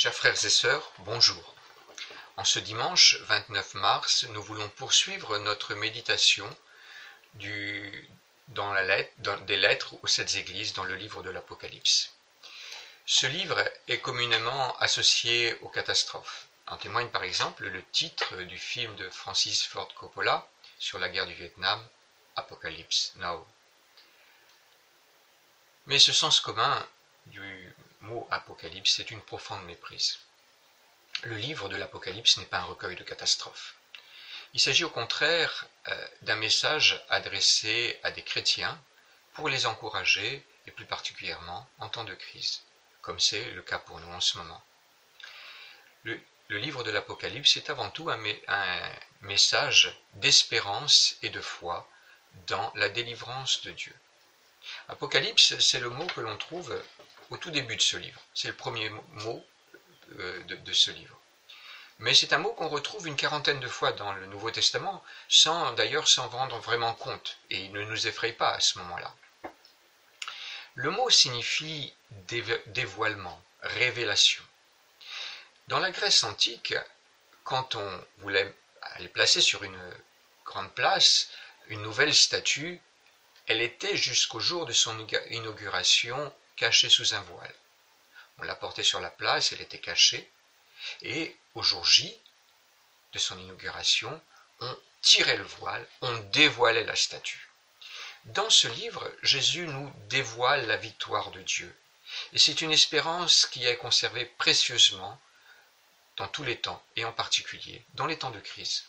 Chers frères et sœurs, bonjour. En ce dimanche 29 mars, nous voulons poursuivre notre méditation des lettres aux sept églises dans le livre de l'Apocalypse. Ce livre est communément associé aux catastrophes. En témoigne par exemple le titre du film de Francis Ford Coppola sur la guerre du Vietnam, Apocalypse Now. Mais ce sens commun du mot Apocalypse est une profonde méprise. Le livre de l'Apocalypse n'est pas un recueil de catastrophes. Il s'agit au contraire euh, d'un message adressé à des chrétiens pour les encourager, et plus particulièrement en temps de crise, comme c'est le cas pour nous en ce moment. Le, livre de l'Apocalypse est avant tout un, un message d'espérance et de foi dans la délivrance de Dieu. Apocalypse, c'est le mot que l'on trouve au tout début de ce livre. C'est le premier mot euh, de, ce livre. Mais c'est un mot qu'on retrouve une quarantaine de fois dans le Nouveau Testament, sans d'ailleurs s'en rendre vraiment compte, et il ne nous effraie pas à ce moment-là. Le mot signifie dévoilement, révélation. Dans la Grèce antique, quand on voulait aller placer sur une grande place une nouvelle statue, elle était jusqu'au jour de son inauguration cachée sous un voile. On la portait sur la place, elle était cachée, et au jour J de son inauguration, on tirait le voile, on dévoilait la statue. Dans ce livre, Jésus nous dévoile la victoire de Dieu, et c'est une espérance qui est conservée précieusement dans tous les temps, et en particulier dans les temps de crise.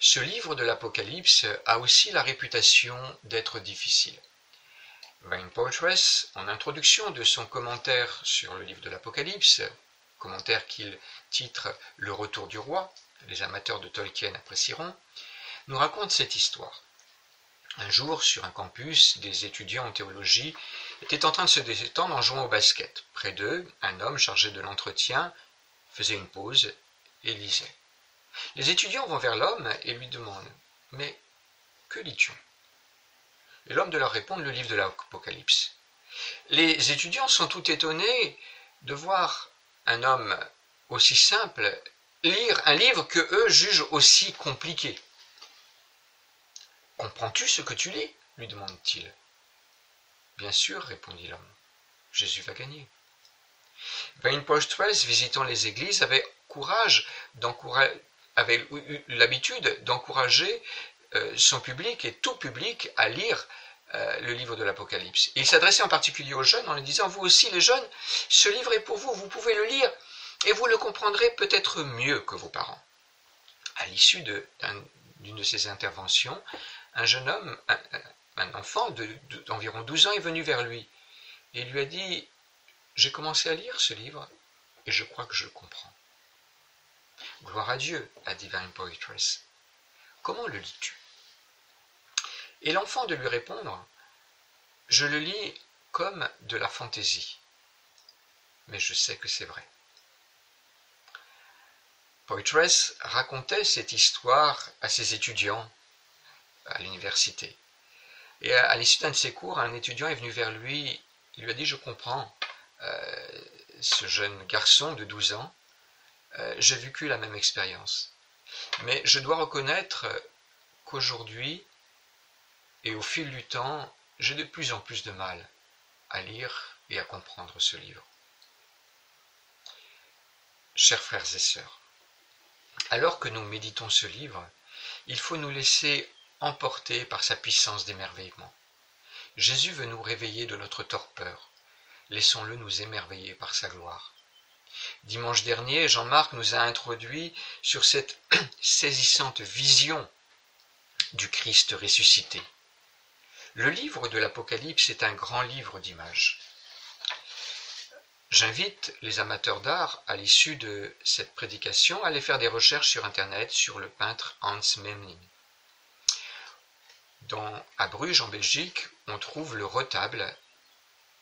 Ce livre de l'Apocalypse a aussi la réputation d'être difficile. Wayne Portress, en introduction de son commentaire sur le livre de l'Apocalypse, commentaire qu'il titre Le retour du roi, les amateurs de Tolkien apprécieront, nous raconte cette histoire. Un jour, sur un campus, des étudiants en théologie étaient en train de se détendre en jouant au basket. Près d'eux, un homme chargé de l'entretien faisait une pause et lisait. Les étudiants vont vers l'homme et lui demandent Mais que lis-tu? L'homme de leur répondre le livre de l'Apocalypse. Les étudiants sont tout étonnés de voir un homme aussi simple lire un livre que eux jugent aussi compliqué. Comprends-tu ce que tu lis? lui demande-t-il. Bien sûr, répondit l'homme. Jésus va gagner. Wayne visitant les églises, avait courage d'encourager avait l'habitude d'encourager son public et tout public à lire euh, le livre de l'Apocalypse. Il s'adressait en particulier aux jeunes en leur disant, vous aussi les jeunes, ce livre est pour vous, vous pouvez le lire et vous le comprendrez peut-être mieux que vos parents. À l'issue d'une de, ces interventions, un jeune homme, un, enfant d'environ 12 ans est venu vers lui et lui a dit, j'ai commencé à lire ce livre et je crois que je le comprends. Gloire à Dieu, a Divine Poetress. Comment le lis-tu? Et l'enfant de lui répondre Je le lis comme de la fantaisie, mais je sais que c'est vrai. Poetress racontait cette histoire à ses étudiants à l'université. Et à, l'issue d'un de ses cours, un étudiant est venu vers lui, il lui a dit Je comprends, euh, ce jeune garçon de 12 ans euh, j'ai vécu la même expérience. Mais je dois reconnaître qu'aujourd'hui, et au fil du temps, j'ai de plus en plus de mal à lire et à comprendre ce livre. Chers frères et sœurs, alors que nous méditons ce livre, il faut nous laisser emporter par sa puissance d'émerveillement. Jésus veut nous réveiller de notre torpeur. Laissons-le nous émerveiller par sa gloire. Dimanche dernier, Jean-Marc nous a introduit sur cette saisissante vision du Christ ressuscité. Le livre de l'Apocalypse est un grand livre d'images. J'invite les amateurs d'art, à l'issue de cette prédication, à aller faire des recherches sur Internet sur le peintre Hans Memling. À Bruges, en Belgique, on trouve le retable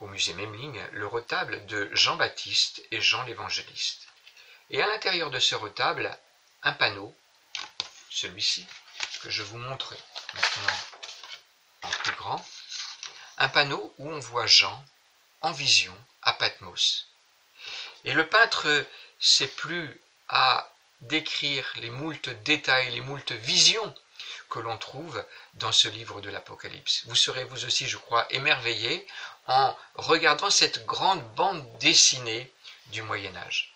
au musée Memling le retable de Jean-Baptiste et Jean l'Évangéliste. Et à l'intérieur de ce retable, un panneau, celui-ci, que je vous montre maintenant plus grand, un panneau où on voit Jean en vision à Patmos. Et le peintre sait plus à décrire les moultes détails, les moultes visions que l'on trouve dans ce livre de l'Apocalypse. Vous serez vous aussi, je crois, émerveillé en regardant cette grande bande dessinée du Moyen Âge.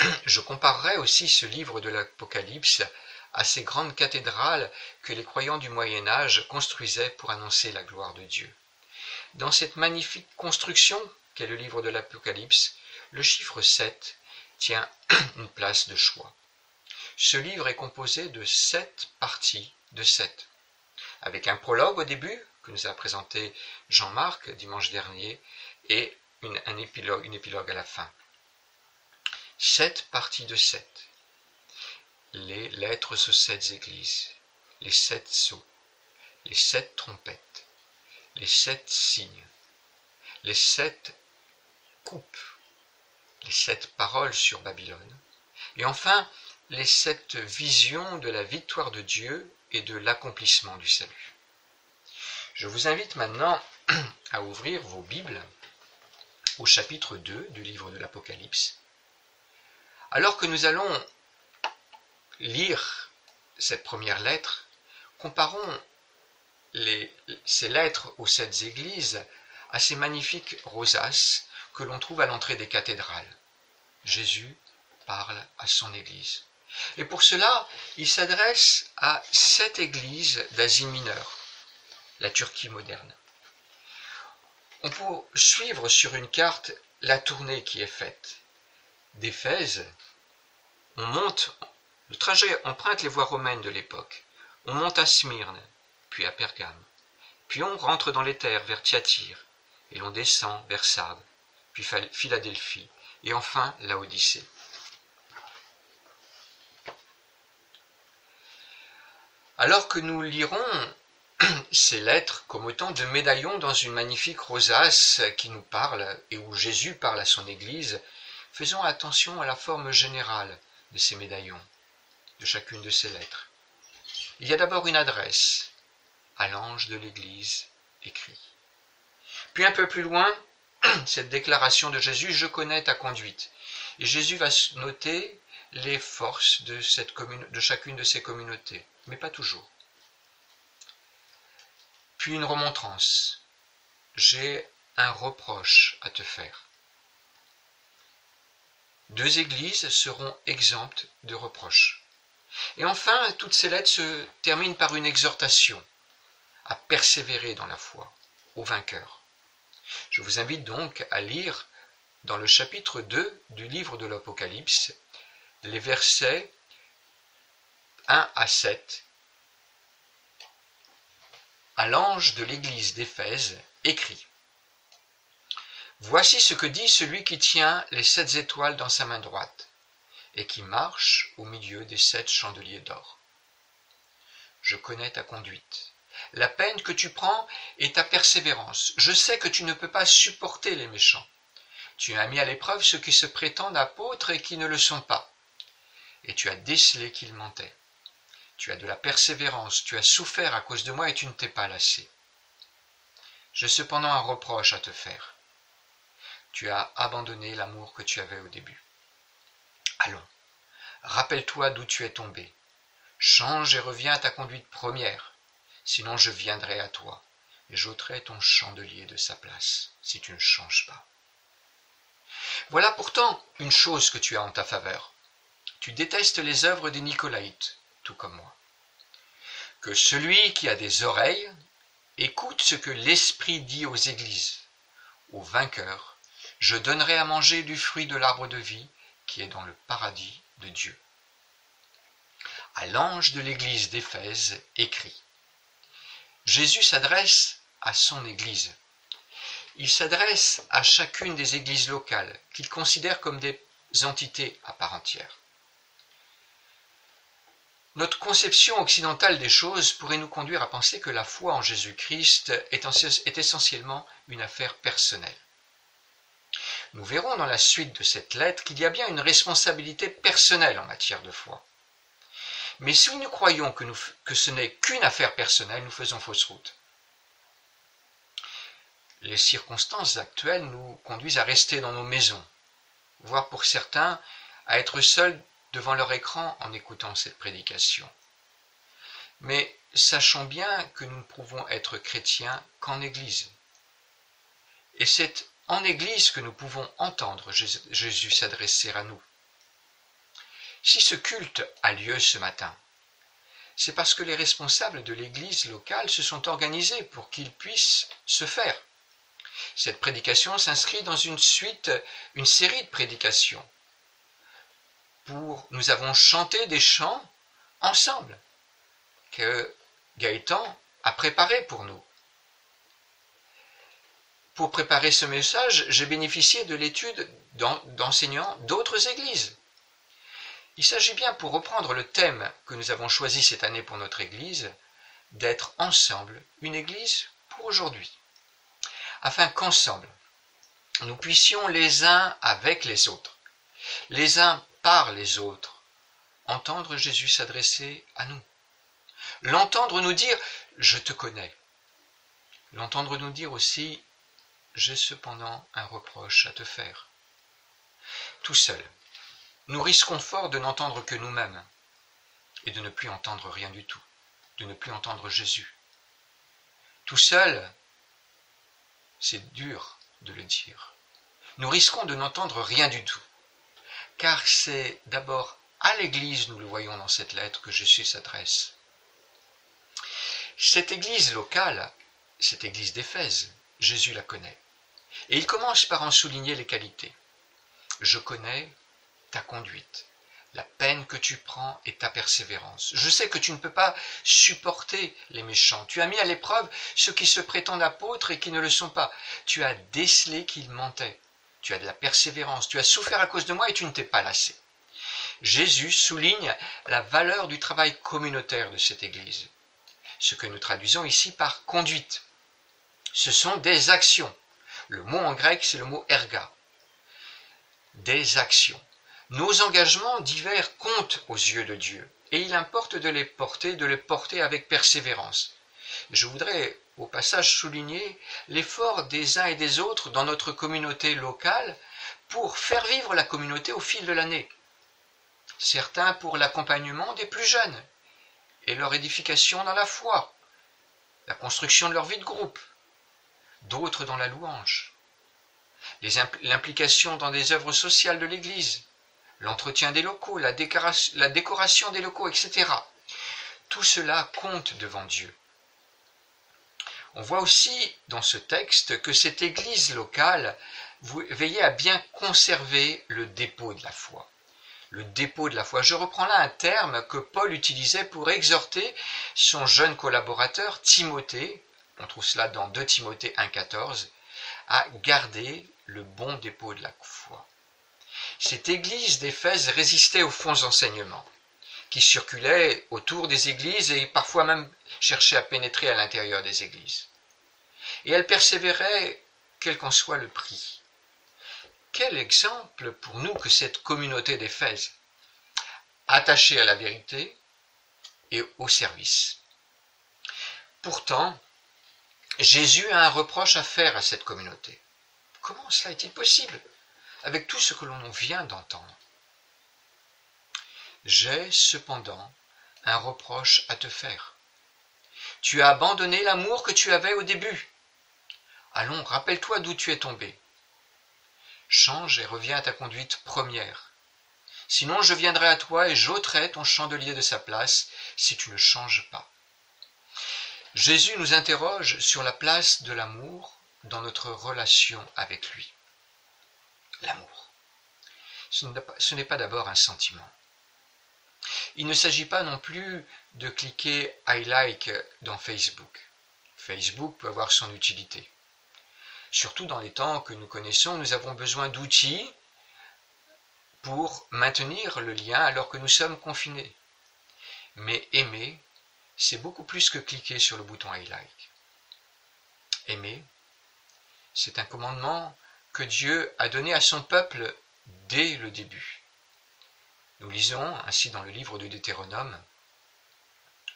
Je comparerai aussi ce livre de l'Apocalypse à ces grandes cathédrales que les croyants du Moyen Âge construisaient pour annoncer la gloire de Dieu. Dans cette magnifique construction qu'est le livre de l'Apocalypse, le chiffre 7 tient une place de choix. Ce livre est composé de sept parties de sept, avec un prologue au début, que nous a présenté Jean-Marc dimanche dernier, et une, un épilogue, épilogue à la fin. Sept parties de sept. Les lettres aux sept églises, les sept sceaux, les sept trompettes, les sept signes, les sept coupes, les sept paroles sur Babylone, et enfin les sept visions de la victoire de Dieu et de l'accomplissement du salut. Je vous invite maintenant à ouvrir vos Bibles au chapitre 2 du livre de l'Apocalypse. Alors que nous allons lire cette première lettre, comparons ces lettres aux sept églises à ces magnifiques rosaces que l'on trouve à l'entrée des cathédrales. Jésus parle à son Église. Et pour cela, il s'adresse à sept églises d'Asie mineure, la Turquie moderne. On peut suivre sur une carte la tournée qui est faite. D'Éphèse, on monte, le trajet emprunte les voies romaines de l'époque. On monte à Smyrne, puis à Pergame. Puis on rentre dans les terres vers Thyatire, et l'on descend vers Sardes, puis Philadelphie, et enfin la Odyssée. Alors que nous lirons ces lettres comme autant de médaillons dans une magnifique rosace qui nous parle et où Jésus parle à son Église, faisons attention à la forme générale de ces médaillons, de chacune de ces lettres. Il y a d'abord une adresse à l'ange de l'Église écrit. Puis un peu plus loin, cette déclaration de Jésus, je connais ta conduite. Et Jésus va noter les forces de, de chacune de ces communautés, mais pas toujours. Puis une remontrance. J'ai un reproche à te faire. Deux églises seront exemptes de reproches. Et enfin, toutes ces lettres se terminent par une exhortation à persévérer dans la foi, au vainqueur. Je vous invite donc à lire dans le chapitre 2 du livre de l'Apocalypse les versets 1 à 7. À l'ange de l'église d'Éphèse, écrit Voici ce que dit celui qui tient les sept étoiles dans sa main droite et qui marche au milieu des sept chandeliers d'or. Je connais ta conduite, la peine que tu prends et ta persévérance. Je sais que tu ne peux pas supporter les méchants. Tu as mis à l'épreuve ceux qui se prétendent apôtres et qui ne le sont pas. Et tu as décelé qu'ils mentaient. Tu as de la persévérance, tu as souffert à cause de moi et tu ne t'es pas lassé. J'ai cependant un reproche à te faire. Tu as abandonné l'amour que tu avais au début. Allons, rappelle-toi d'où tu es tombé. Change et reviens à ta conduite première sinon je viendrai à toi, et j'ôterai ton chandelier de sa place, si tu ne changes pas. Voilà pourtant une chose que tu as en ta faveur. Tu détestes les œuvres des Nicolaïtes, tout comme moi. Que celui qui a des oreilles écoute ce que l'Esprit dit aux églises. Au vainqueur, je donnerai à manger du fruit de l'arbre de vie qui est dans le paradis de Dieu. À l'ange de l'église d'Éphèse écrit Jésus s'adresse à son Église. Il s'adresse à chacune des églises locales qu'il considère comme des entités à part entière. Notre conception occidentale des choses pourrait nous conduire à penser que la foi en Jésus-Christ est essentiellement une affaire personnelle. Nous verrons dans la suite de cette lettre qu'il y a bien une responsabilité personnelle en matière de foi. Mais si nous croyons que, ce n'est qu'une affaire personnelle, nous faisons fausse route. Les circonstances actuelles nous conduisent à rester dans nos maisons, voire pour certains, à être seuls devant leur écran en écoutant cette prédication. Mais sachons bien que nous ne pouvons être chrétiens qu'en Église. Et c'est en Église que nous pouvons entendre Jésus s'adresser à nous. Si ce culte a lieu ce matin, c'est parce que les responsables de l'Église locale se sont organisés pour qu'il puisse se faire. Cette prédication s'inscrit dans une suite, une série de prédications. Pour, nous avons chanté des chants ensemble que Gaëtan a préparés pour nous. Pour préparer ce message, j'ai bénéficié de l'étude d'enseignants d'autres églises. Il s'agit bien, pour reprendre le thème que nous avons choisi cette année pour notre Église, d'être ensemble une Église pour aujourd'hui, afin qu'ensemble, nous puissions les uns avec les autres, les uns par les autres, entendre Jésus s'adresser à nous, l'entendre nous dire ⁇ Je te connais ⁇ l'entendre nous dire aussi ⁇ J'ai cependant un reproche à te faire ⁇ Tout seul, nous risquons fort de n'entendre que nous-mêmes et de ne plus entendre rien du tout, de ne plus entendre Jésus. Tout seul, c'est dur de le dire. Nous risquons de n'entendre rien du tout, car c'est d'abord à l'Église, nous le voyons dans cette lettre, que Jésus s'adresse. Cette Église locale, cette Église d'Éphèse, Jésus la connaît. Et il commence par en souligner les qualités. Je connais ta conduite, la peine que tu prends et ta persévérance. Je sais que tu ne peux pas supporter les méchants. Tu as mis à l'épreuve ceux qui se prétendent apôtres et qui ne le sont pas. Tu as décelé qu'ils mentaient. Tu as de la persévérance. Tu as souffert à cause de moi et tu ne t'es pas lassé. Jésus souligne la valeur du travail communautaire de cette Église. Ce que nous traduisons ici par conduite. Ce sont des actions. Le mot en grec, c'est le mot erga. Des actions. Nos engagements divers comptent aux yeux de Dieu, et il importe de les porter, de les porter avec persévérance. Je voudrais au passage souligner l'effort des uns et des autres dans notre communauté locale pour faire vivre la communauté au fil de l'année. Certains pour l'accompagnement des plus jeunes et leur édification dans la foi, la construction de leur vie de groupe, d'autres dans la louange, l'implication dans des œuvres sociales de l'Église, l'entretien des locaux, la décoration, des locaux, etc. Tout cela compte devant Dieu. On voit aussi dans ce texte que cette Église locale veillait à bien conserver le dépôt de la foi. Le dépôt de la foi. Je reprends là un terme que Paul utilisait pour exhorter son jeune collaborateur Timothée, on trouve cela dans 2 Timothée 1,14, à garder le bon dépôt de la foi. Cette église d'Éphèse résistait aux faux enseignements qui circulaient autour des églises et parfois même cherchaient à pénétrer à l'intérieur des églises. Et elle persévérait quel qu'en soit le prix. Quel exemple pour nous que cette communauté d'Éphèse, attachée à la vérité et au service. Pourtant, Jésus a un reproche à faire à cette communauté. Comment cela est-il possible avec tout ce que l'on vient d'entendre. J'ai cependant un reproche à te faire. Tu as abandonné l'amour que tu avais au début. Allons, rappelle-toi d'où tu es tombé. Change et reviens à ta conduite première. Sinon je viendrai à toi et j'ôterai ton chandelier de sa place si tu ne changes pas. Jésus nous interroge sur la place de l'amour dans notre relation avec lui l'amour. Ce n'est pas d'abord un sentiment. Il ne s'agit pas non plus de cliquer I like dans Facebook. Facebook peut avoir son utilité. Surtout dans les temps que nous connaissons, nous avons besoin d'outils pour maintenir le lien alors que nous sommes confinés. Mais aimer, c'est beaucoup plus que cliquer sur le bouton I like. Aimer, c'est un commandement que Dieu a donné à son peuple dès le début. Nous lisons ainsi dans le livre de Deutéronome,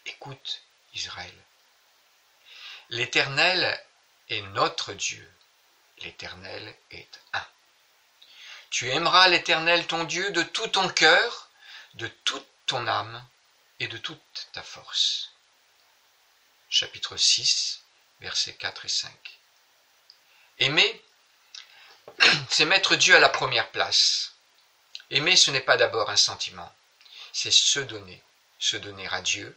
Écoute Israël, l'Éternel est notre Dieu, l'Éternel est un. Tu aimeras l'Éternel ton Dieu de tout ton cœur, de toute ton âme et de toute ta force. Chapitre 6, versets 4 et 5. Aimer, c'est mettre Dieu à la première place. Aimer, ce n'est pas d'abord un sentiment, c'est se donner, se donner à Dieu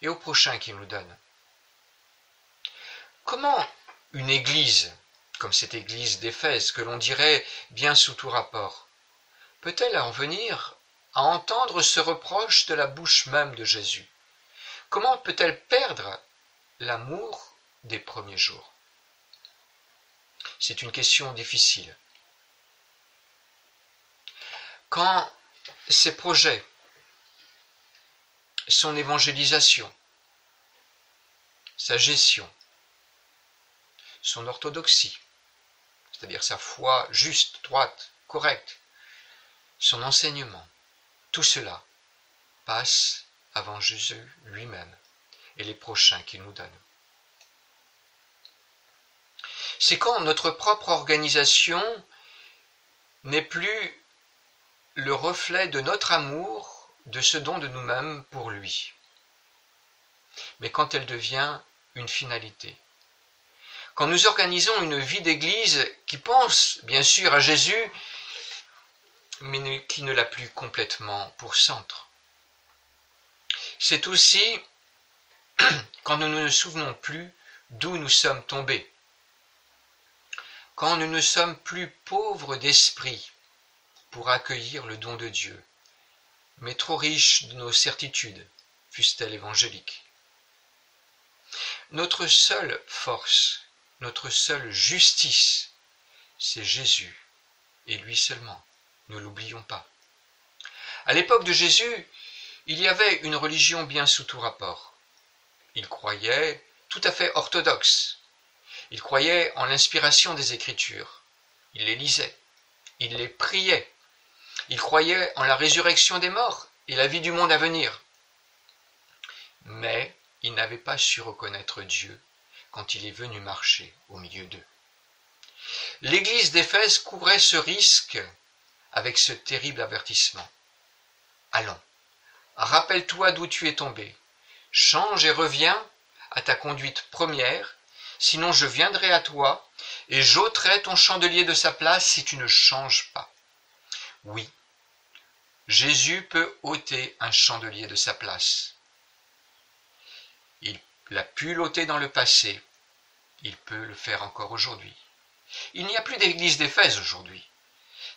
et au prochain qui nous donne. Comment une église, comme cette église d'Éphèse, que l'on dirait bien sous tout rapport, peut-elle en venir à entendre ce reproche de la bouche même de Jésus? Comment peut-elle perdre l'amour des premiers jours C'est une question difficile. Quand ces projets, son évangélisation, sa gestion, son orthodoxie, c'est-à-dire sa foi juste, droite, correcte, son enseignement, tout cela passe avant Jésus lui-même et les prochains qu'il nous donne. C'est quand notre propre organisation n'est plus le reflet de notre amour, de ce don de nous-mêmes pour lui, mais quand elle devient une finalité. Quand nous organisons une vie d'Église qui pense bien sûr à Jésus, mais qui ne l'a plus complètement pour centre. C'est aussi quand nous ne nous souvenons plus d'où nous sommes tombés, quand nous ne sommes plus pauvres d'esprit pour accueillir le don de Dieu, mais trop riches de nos certitudes, fussent-elles évangéliques. Notre seule force, notre seule justice, c'est Jésus, et lui seulement. Ne l'oublions pas. À l'époque de Jésus, il y avait une religion bien sous tout rapport. Il croyait tout à fait orthodoxe. Il croyait en l'inspiration des Écritures. Il les lisait. Il les priait. Il croyait en la résurrection des morts et la vie du monde à venir. Mais il n'avait pas su reconnaître Dieu quand il est venu marcher au milieu d'eux. L'église d'Éphèse courait ce risque avec ce terrible avertissement. Allons, rappelle-toi d'où tu es tombé, change et reviens à ta conduite première, sinon je viendrai à toi et j'ôterai ton chandelier de sa place si tu ne changes pas. Oui, Jésus peut ôter un chandelier de sa place. Il l'a pu l'ôter dans le passé, il peut le faire encore aujourd'hui. Il n'y a plus d'église d'Éphèse aujourd'hui.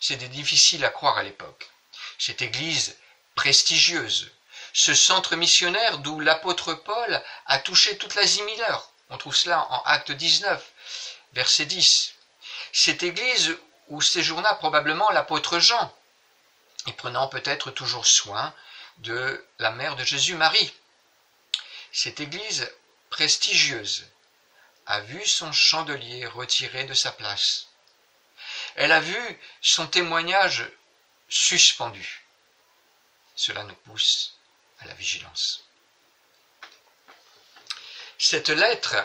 C'était difficile à croire à l'époque. Cette église prestigieuse, ce centre missionnaire d'où l'apôtre Paul a touché toute l'Asie mineure. On trouve cela en Acte 19, verset 10. Cette église où séjourna probablement l'apôtre Jean, et prenant peut-être toujours soin de la mère de Jésus, Marie. Cette église prestigieuse a vu son chandelier retiré de sa place. Elle a vu son témoignage suspendu. Cela nous pousse à la vigilance. Cette lettre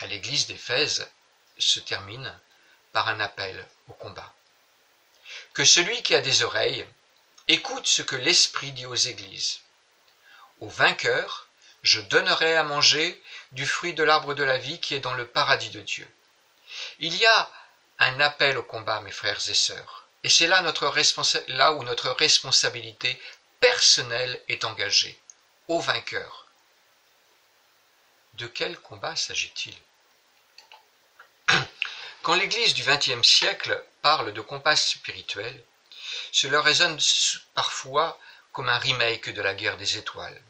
à l'église d'Éphèse se termine par un appel au combat. Que celui qui a des oreilles écoute ce que l'Esprit dit aux églises. Au vainqueur, je donnerai à manger du fruit de l'arbre de la vie qui est dans le paradis de Dieu. Il y a un appel au combat, mes frères et sœurs. Et c'est là, là où notre responsabilité personnelle est engagée, au vainqueur. De quel combat s'agit-il? Quand l'Église du XXe siècle parle de combat spirituel, cela résonne parfois comme un remake de la guerre des étoiles.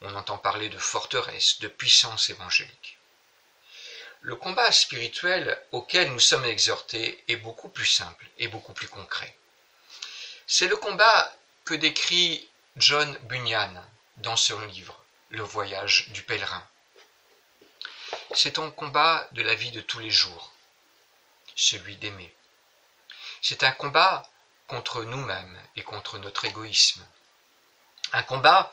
On entend parler de forteresse, de puissance évangélique. Le combat spirituel auquel nous sommes exhortés est beaucoup plus simple et beaucoup plus concret. C'est le combat décrit John Bunyan dans son livre Le voyage du pèlerin? C'est un combat de la vie de tous les jours, celui d'aimer. C'est un combat contre nous-mêmes et contre notre égoïsme. Un combat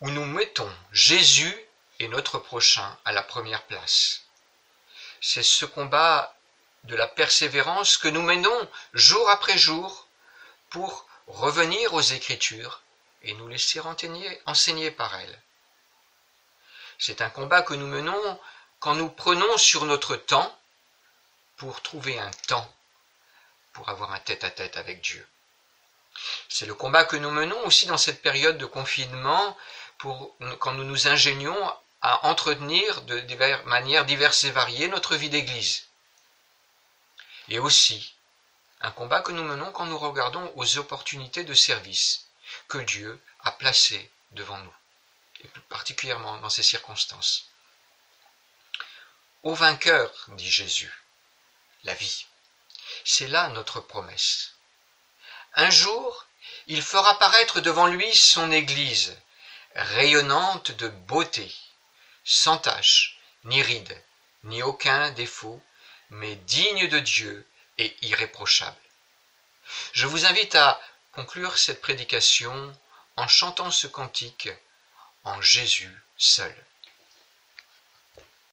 où nous mettons Jésus et notre prochain à la première place c'est ce combat de la persévérance que nous menons jour après jour pour revenir aux Écritures et nous laisser enseigner, par elles. C'est un combat que nous menons quand nous prenons sur notre temps pour trouver un temps pour avoir un tête-à-tête avec Dieu. C'est le combat que nous menons aussi dans cette période de confinement pour, quand nous nous ingénions à entretenir de manières diverses et variées notre vie d'Église. Et aussi un combat que nous menons quand nous regardons aux opportunités de service que Dieu a placées devant nous, et plus particulièrement dans ces circonstances. Au vainqueur, dit Jésus, la vie. C'est là notre promesse. Un jour, il fera paraître devant lui son Église, rayonnante de beauté, sans tache, ni ride, ni aucun défaut, mais digne de Dieu et irréprochable. Je vous invite à conclure cette prédication en chantant ce cantique en Jésus seul.